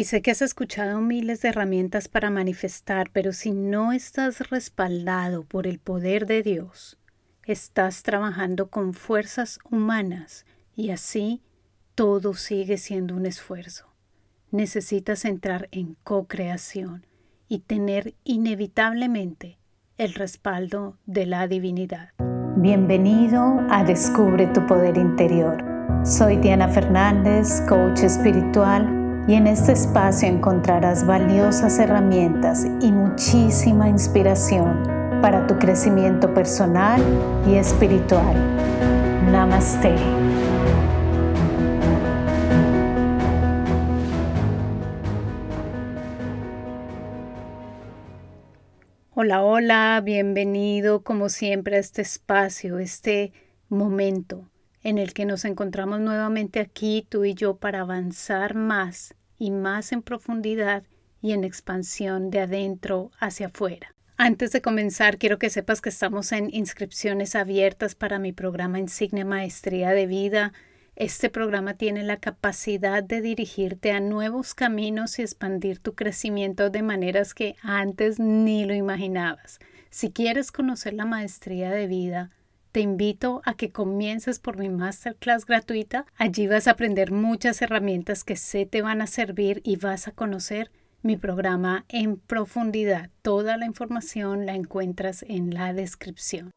Y sé que has escuchado miles de herramientas para manifestar, pero si no estás respaldado por el poder de Dios, estás trabajando con fuerzas humanas y así todo sigue siendo un esfuerzo. Necesitas entrar en co-creación y tener inevitablemente el respaldo de la divinidad. Bienvenido a Descubre tu Poder Interior. Soy Diana Fernández, coach espiritual y en este espacio encontrarás valiosas herramientas y muchísima inspiración para tu crecimiento personal y espiritual. Namaste. Hola, hola, bienvenido como siempre a este espacio, este momento en el que nos encontramos nuevamente aquí, tú y yo, para avanzar más y más en profundidad y en expansión de adentro hacia afuera. Antes de comenzar, quiero que sepas que estamos en inscripciones abiertas para mi programa Insignia Maestría de Vida. Este programa tiene la capacidad de dirigirte a nuevos caminos y expandir tu crecimiento de maneras que antes ni lo imaginabas. Si quieres conocer la maestría de vida, te invito a que comiences por mi masterclass gratuita. Allí vas a aprender muchas herramientas que sé te van a servir y vas a conocer mi programa en profundidad. Toda la información la encuentras en la descripción.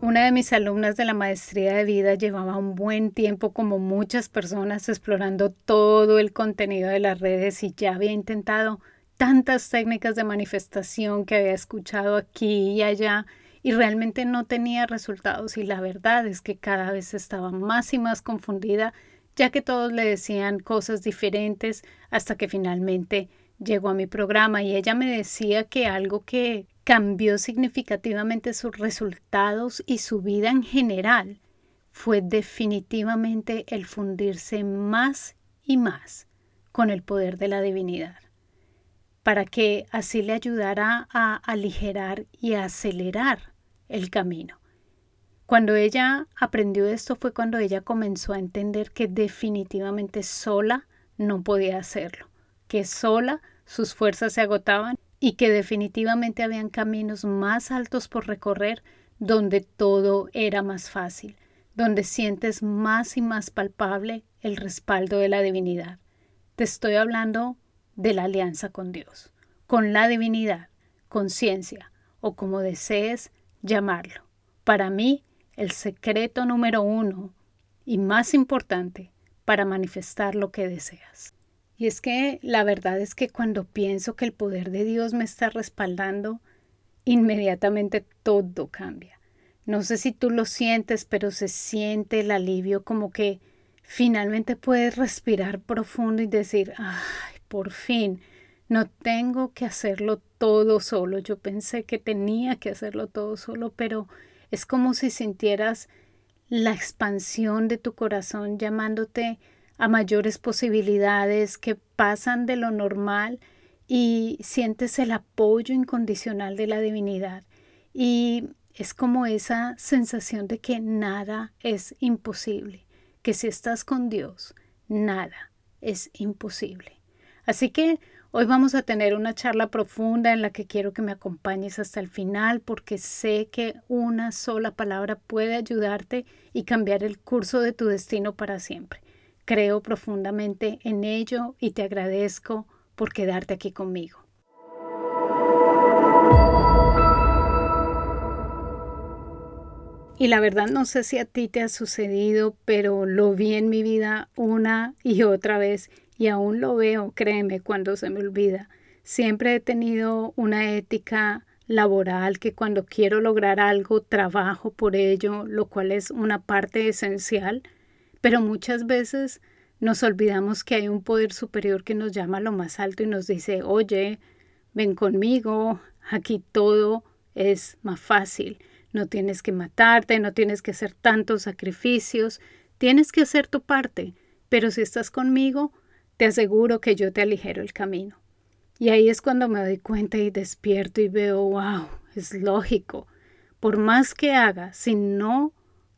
Una de mis alumnas de la maestría de vida llevaba un buen tiempo, como muchas personas, explorando todo el contenido de las redes y ya había intentado tantas técnicas de manifestación que había escuchado aquí y allá y realmente no tenía resultados. Y la verdad es que cada vez estaba más y más confundida ya que todos le decían cosas diferentes hasta que finalmente llegó a mi programa y ella me decía que algo que cambió significativamente sus resultados y su vida en general fue definitivamente el fundirse más y más con el poder de la divinidad para que así le ayudara a aligerar y a acelerar el camino. Cuando ella aprendió esto fue cuando ella comenzó a entender que definitivamente sola no podía hacerlo, que sola sus fuerzas se agotaban y que definitivamente habían caminos más altos por recorrer donde todo era más fácil, donde sientes más y más palpable el respaldo de la divinidad. Te estoy hablando de la alianza con Dios, con la divinidad, conciencia o como desees llamarlo. Para mí, el secreto número uno y más importante para manifestar lo que deseas. Y es que la verdad es que cuando pienso que el poder de Dios me está respaldando, inmediatamente todo cambia. No sé si tú lo sientes, pero se siente el alivio como que finalmente puedes respirar profundo y decir, ay, por fin, no tengo que hacerlo todo solo. Yo pensé que tenía que hacerlo todo solo, pero es como si sintieras la expansión de tu corazón llamándote a mayores posibilidades que pasan de lo normal y sientes el apoyo incondicional de la divinidad. Y es como esa sensación de que nada es imposible, que si estás con Dios, nada es imposible. Así que hoy vamos a tener una charla profunda en la que quiero que me acompañes hasta el final porque sé que una sola palabra puede ayudarte y cambiar el curso de tu destino para siempre. Creo profundamente en ello y te agradezco por quedarte aquí conmigo. Y la verdad no sé si a ti te ha sucedido, pero lo vi en mi vida una y otra vez y aún lo veo, créeme, cuando se me olvida. Siempre he tenido una ética laboral que cuando quiero lograr algo trabajo por ello, lo cual es una parte esencial, pero muchas veces nos olvidamos que hay un poder superior que nos llama a lo más alto y nos dice, oye, ven conmigo, aquí todo es más fácil, no tienes que matarte, no tienes que hacer tantos sacrificios, tienes que hacer tu parte, pero si estás conmigo, te aseguro que yo te aligero el camino. Y ahí es cuando me doy cuenta y despierto y veo, wow, es lógico. Por más que haga, si no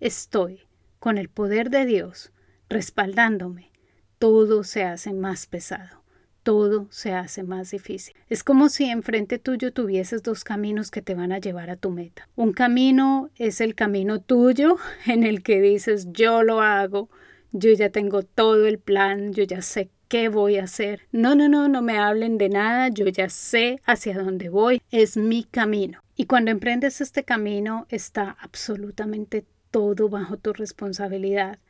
estoy con el poder de Dios respaldándome, todo se hace más pesado, todo se hace más difícil. Es como si enfrente tuyo tuvieses dos caminos que te van a llevar a tu meta. Un camino es el camino tuyo en el que dices yo lo hago, yo ya tengo todo el plan, yo ya sé qué voy a hacer. No, no, no, no me hablen de nada, yo ya sé hacia dónde voy, es mi camino. Y cuando emprendes este camino está absolutamente todo bajo tu responsabilidad.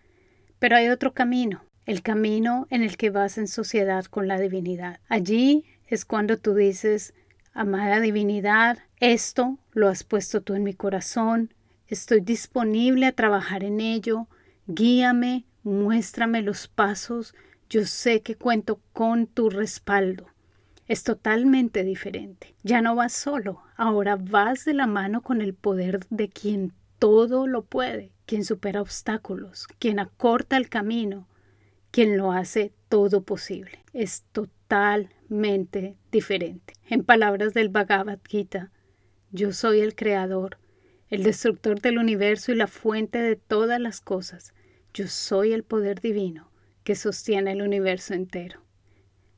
Pero hay otro camino, el camino en el que vas en sociedad con la divinidad. Allí es cuando tú dices, amada divinidad, esto lo has puesto tú en mi corazón, estoy disponible a trabajar en ello, guíame, muéstrame los pasos, yo sé que cuento con tu respaldo. Es totalmente diferente. Ya no vas solo, ahora vas de la mano con el poder de quien todo lo puede, quien supera obstáculos, quien acorta el camino, quien lo hace todo posible. Es totalmente diferente. En palabras del Bhagavad Gita, yo soy el creador, el destructor del universo y la fuente de todas las cosas. Yo soy el poder divino que sostiene el universo entero.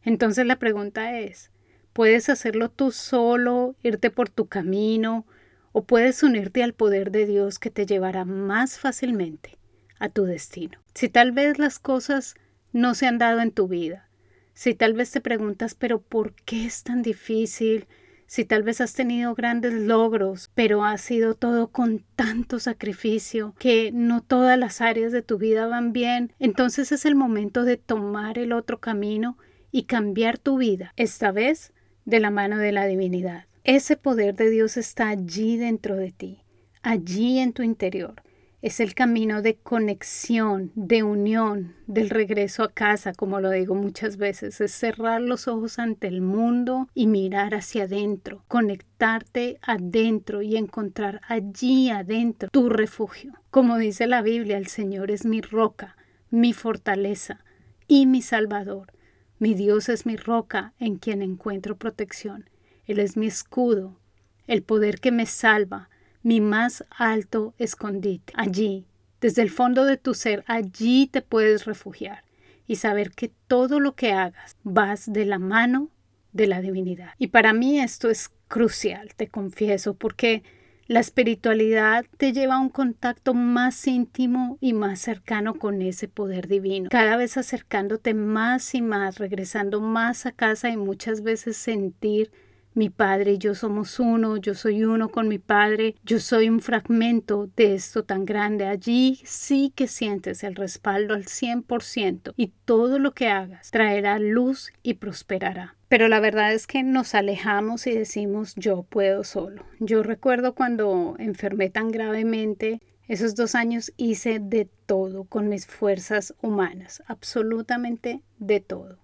Entonces la pregunta es, ¿puedes hacerlo tú solo, irte por tu camino, o puedes unirte al poder de Dios que te llevará más fácilmente a tu destino? Si tal vez las cosas no se han dado en tu vida, si tal vez te preguntas, pero ¿por qué es tan difícil? Si tal vez has tenido grandes logros, pero ha sido todo con tanto sacrificio que no todas las áreas de tu vida van bien, entonces es el momento de tomar el otro camino y cambiar tu vida, esta vez de la mano de la divinidad. Ese poder de Dios está allí dentro de ti, allí en tu interior es el camino de conexión, de unión, del regreso a casa, como lo digo muchas veces, es cerrar los ojos ante el mundo y mirar hacia adentro, conectarte adentro y encontrar allí adentro tu refugio. Como dice la Biblia, el Señor es mi roca, mi fortaleza y mi salvador. Mi Dios es mi roca en quien encuentro protección. Él es mi escudo, el poder que me salva, mi más alto escondite. Allí, desde el fondo de tu ser, allí te puedes refugiar y saber que todo lo que hagas vas de la mano de la divinidad. Y para mí esto es crucial, te confieso, porque la espiritualidad te lleva a un contacto más íntimo y más cercano con ese poder divino, cada vez acercándote más y más, regresando más a casa y muchas veces sentir mi Padre y yo somos uno, yo soy uno con mi Padre, yo soy un fragmento de esto tan grande. Allí sí que sientes el respaldo al 100% y todo lo que hagas traerá luz y prosperará. Pero la verdad es que nos alejamos y decimos yo puedo solo. Yo recuerdo cuando enfermé tan gravemente, esos dos años hice de todo con mis fuerzas humanas, absolutamente de todo.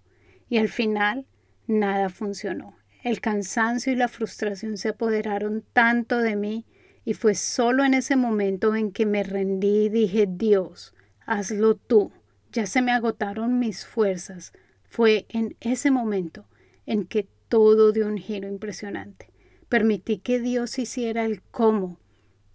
Y al final nada funcionó. El cansancio y la frustración se apoderaron tanto de mí y fue solo en ese momento en que me rendí y dije, Dios, hazlo tú. Ya se me agotaron mis fuerzas. Fue en ese momento en que todo dio un giro impresionante. Permití que Dios hiciera el cómo,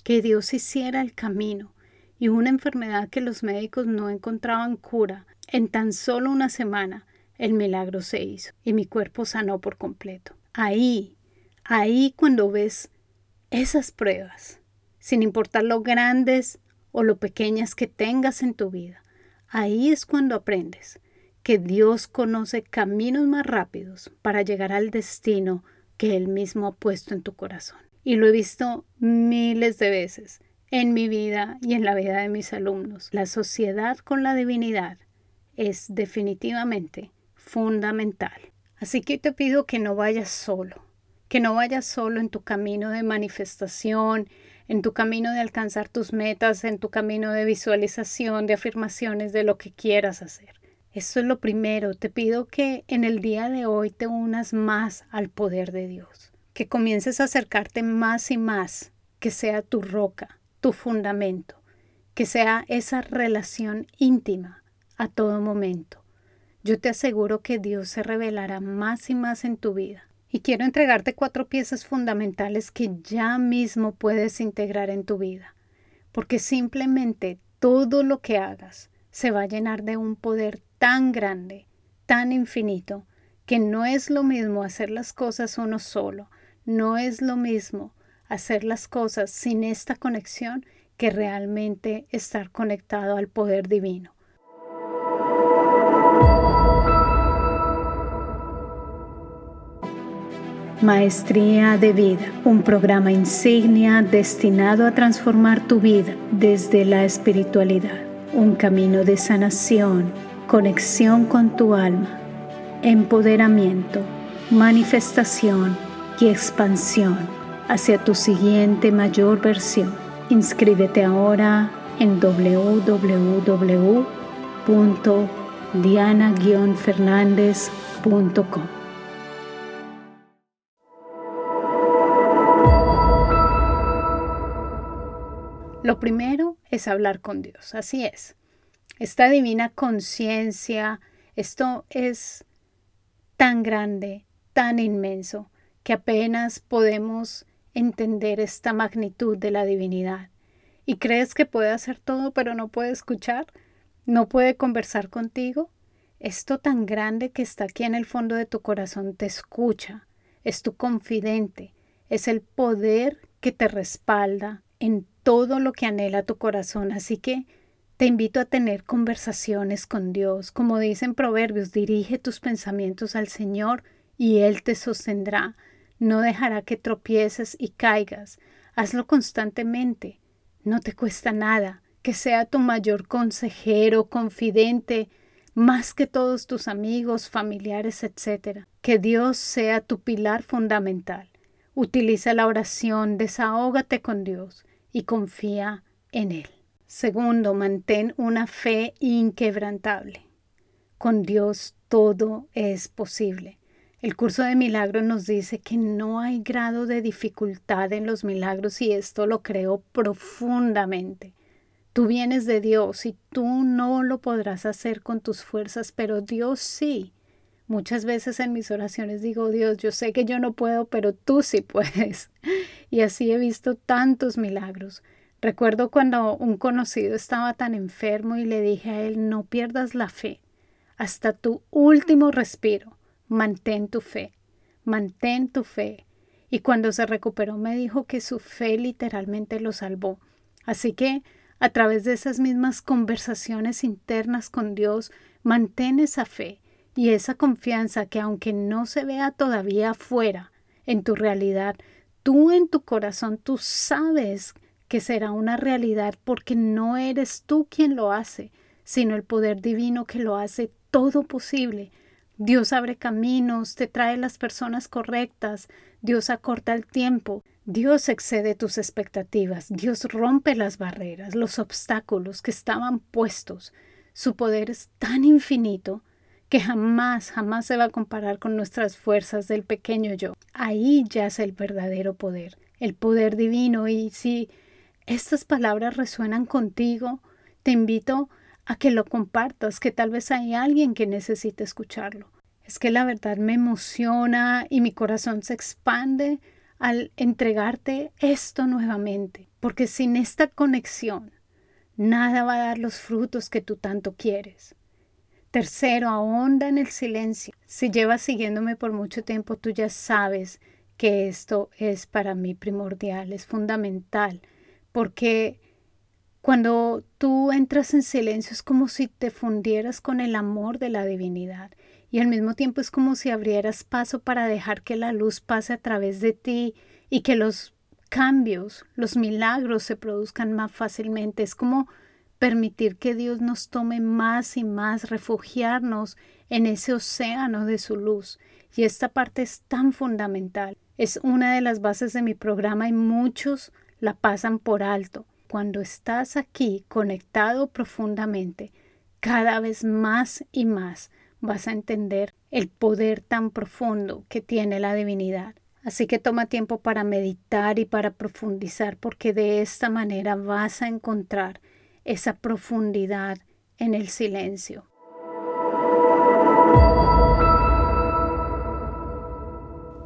que Dios hiciera el camino y una enfermedad que los médicos no encontraban cura. En tan solo una semana el milagro se hizo y mi cuerpo sanó por completo. Ahí, ahí cuando ves esas pruebas, sin importar lo grandes o lo pequeñas que tengas en tu vida, ahí es cuando aprendes que Dios conoce caminos más rápidos para llegar al destino que Él mismo ha puesto en tu corazón. Y lo he visto miles de veces en mi vida y en la vida de mis alumnos. La sociedad con la divinidad es definitivamente fundamental. Así que te pido que no vayas solo, que no vayas solo en tu camino de manifestación, en tu camino de alcanzar tus metas, en tu camino de visualización, de afirmaciones de lo que quieras hacer. Esto es lo primero. Te pido que en el día de hoy te unas más al poder de Dios, que comiences a acercarte más y más, que sea tu roca, tu fundamento, que sea esa relación íntima a todo momento yo te aseguro que Dios se revelará más y más en tu vida. Y quiero entregarte cuatro piezas fundamentales que ya mismo puedes integrar en tu vida, porque simplemente todo lo que hagas se va a llenar de un poder tan grande, tan infinito, que no es lo mismo hacer las cosas uno solo, no es lo mismo hacer las cosas sin esta conexión que realmente estar conectado al poder divino. Maestría de Vida, un programa insignia destinado a transformar tu vida desde la espiritualidad, un camino de sanación, conexión con tu alma, empoderamiento, manifestación y expansión hacia tu siguiente mayor versión. Inscríbete ahora en www.diana-fernandez.com. Lo primero es hablar con Dios, así es. Esta divina conciencia, esto es tan grande, tan inmenso, que apenas podemos entender esta magnitud de la divinidad. ¿Y crees que puede hacer todo pero no puede escuchar? ¿No puede conversar contigo? Esto tan grande que está aquí en el fondo de tu corazón te escucha, es tu confidente, es el poder que te respalda en todo lo que anhela tu corazón. Así que te invito a tener conversaciones con Dios. Como dicen Proverbios, dirige tus pensamientos al Señor y Él te sostendrá. No dejará que tropieces y caigas. Hazlo constantemente. No te cuesta nada. Que sea tu mayor consejero, confidente, más que todos tus amigos, familiares, etc. Que Dios sea tu pilar fundamental. Utiliza la oración, desahógate con Dios y confía en Él. Segundo, mantén una fe inquebrantable. Con Dios todo es posible. El curso de milagros nos dice que no hay grado de dificultad en los milagros y esto lo creo profundamente. Tú vienes de Dios y tú no lo podrás hacer con tus fuerzas, pero Dios sí. Muchas veces en mis oraciones digo, Dios, yo sé que yo no puedo, pero tú sí puedes. Y así he visto tantos milagros. Recuerdo cuando un conocido estaba tan enfermo y le dije a él, no pierdas la fe. Hasta tu último respiro, mantén tu fe, mantén tu fe. Y cuando se recuperó me dijo que su fe literalmente lo salvó. Así que, a través de esas mismas conversaciones internas con Dios, mantén esa fe y esa confianza que aunque no se vea todavía afuera, en tu realidad, tú en tu corazón, tú sabes que será una realidad porque no eres tú quien lo hace, sino el poder divino que lo hace todo posible. Dios abre caminos, te trae las personas correctas, Dios acorta el tiempo, Dios excede tus expectativas, Dios rompe las barreras, los obstáculos que estaban puestos. Su poder es tan infinito que jamás, jamás se va a comparar con nuestras fuerzas del pequeño yo. Ahí yace el verdadero poder, el poder divino. Y si estas palabras resuenan contigo, te invito a que lo compartas, que tal vez hay alguien que necesite escucharlo. Es que la verdad me emociona y mi corazón se expande al entregarte esto nuevamente, porque sin esta conexión, nada va a dar los frutos que tú tanto quieres. Tercero, ahonda en el silencio. Si llevas siguiéndome por mucho tiempo, tú ya sabes que esto es para mí primordial, es fundamental, porque cuando tú entras en silencio es como si te fundieras con el amor de la divinidad y al mismo tiempo es como si abrieras paso para dejar que la luz pase a través de ti y que los cambios, los milagros se produzcan más fácilmente. Es como permitir que Dios nos tome más y más, refugiarnos en ese océano de su luz. Y esta parte es tan fundamental. Es una de las bases de mi programa y muchos la pasan por alto. Cuando estás aquí conectado profundamente, cada vez más y más vas a entender el poder tan profundo que tiene la divinidad. Así que toma tiempo para meditar y para profundizar porque de esta manera vas a encontrar esa profundidad en el silencio.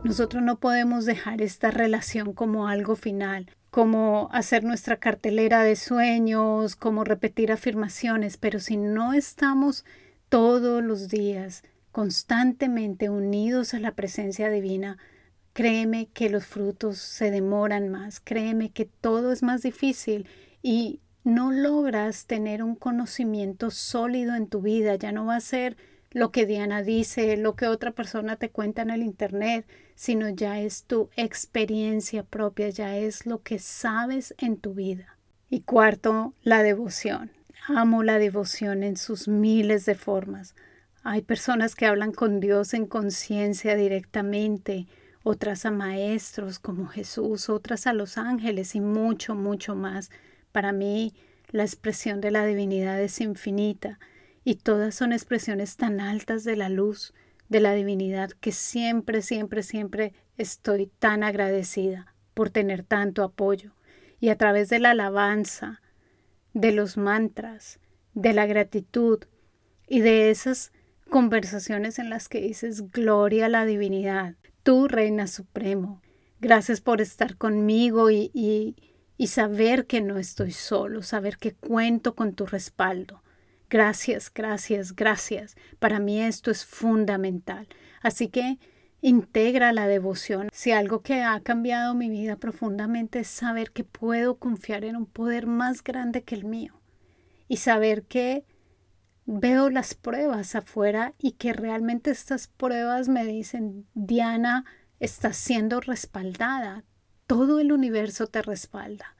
Nosotros no podemos dejar esta relación como algo final. cómo hacer nuestra cartelera de sueños, cómo repetir afirmaciones, pero si no estamos todos los días constantemente unidos a la presencia divina, créeme que los frutos se demoran más, créeme que todo es más difícil y no logras tener un conocimiento sólido en tu vida, ya no va a ser lo que Diana dice, lo que otra persona te cuenta en el Internet, sino ya es tu experiencia propia, ya es lo que sabes en tu vida. Y cuarto, la devoción. Amo la devoción en sus miles de formas. Hay personas que hablan con Dios en conciencia directamente, otras a maestros como Jesús, otras a los ángeles y mucho, mucho más. Para mí, la expresión de la divinidad es infinita y todas son expresiones tan altas de la luz, de la divinidad, que siempre, siempre, siempre estoy tan agradecida por tener tanto apoyo. Y a través de la alabanza, de los mantras, de la gratitud y de esas conversaciones en las que dices gloria a la divinidad, tú, Reina Supremo, gracias por estar conmigo y, y, y saber que no estoy solo, saber que cuento con tu respaldo. Gracias, gracias, gracias. Para mí esto es fundamental. Así que integra la devoción. Si algo que ha cambiado mi vida profundamente es saber que puedo confiar en un poder más grande que el mío y saber que veo las pruebas afuera y que realmente estas pruebas me dicen, Diana, estás siendo respaldada, todo el universo te respalda.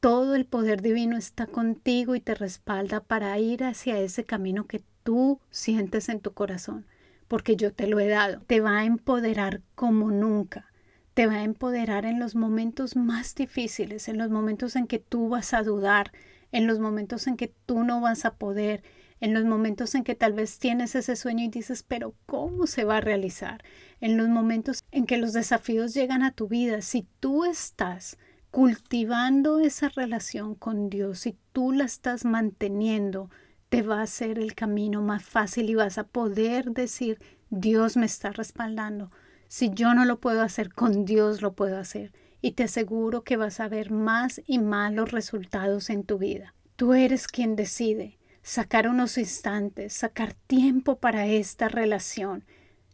Todo el poder divino está contigo y te respalda para ir hacia ese camino que tú sientes en tu corazón porque yo te lo he dado. Te va a empoderar como nunca. Te va a empoderar en los momentos más difíciles, en los momentos en que tú vas a dudar, en los momentos en que tú no vas a poder, en los momentos en que tal vez tienes ese sueño y dices, pero ¿cómo se va a realizar? En los momentos en que los desafíos llegan a tu vida, si tú estás cultivando esa relación con Dios, si tú la estás manteniendo, te va a ser el camino más fácil y vas a poder decir, Dios me está respaldando. Si yo no lo puedo hacer, con Dios lo puedo hacer. Y te aseguro que vas a ver más y más los resultados en tu vida. Tú eres quien decide sacar unos instantes, sacar tiempo para esta relación.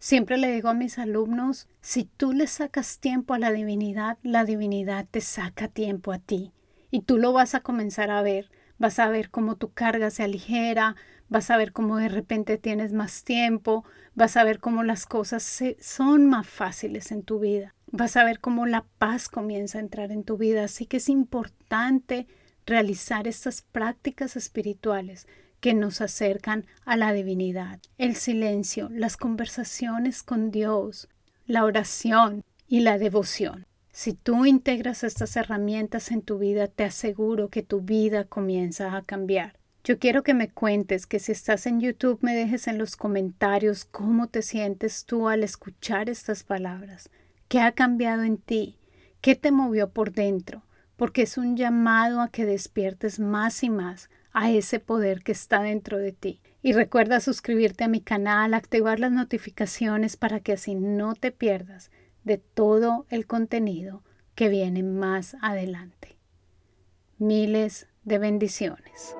Siempre le digo a mis alumnos, si tú le sacas tiempo a la divinidad, la divinidad te saca tiempo a ti. Y tú lo vas a comenzar a ver vas a ver cómo tu carga se aligera, vas a ver cómo de repente tienes más tiempo, vas a ver cómo las cosas son más fáciles en tu vida, vas a ver cómo la paz comienza a entrar en tu vida. Así que es importante realizar estas prácticas espirituales que nos acercan a la divinidad. El silencio, las conversaciones con Dios, la oración y la devoción. Si tú integras estas herramientas en tu vida, te aseguro que tu vida comienza a cambiar. Yo quiero que me cuentes que si estás en YouTube me dejes en los comentarios cómo te sientes tú al escuchar estas palabras. ¿Qué ha cambiado en ti? ¿Qué te movió por dentro? Porque es un llamado a que despiertes más y más a ese poder que está dentro de ti. Y recuerda suscribirte a mi canal, activar las notificaciones para que así no te pierdas de todo el contenido que viene más adelante. Miles de bendiciones.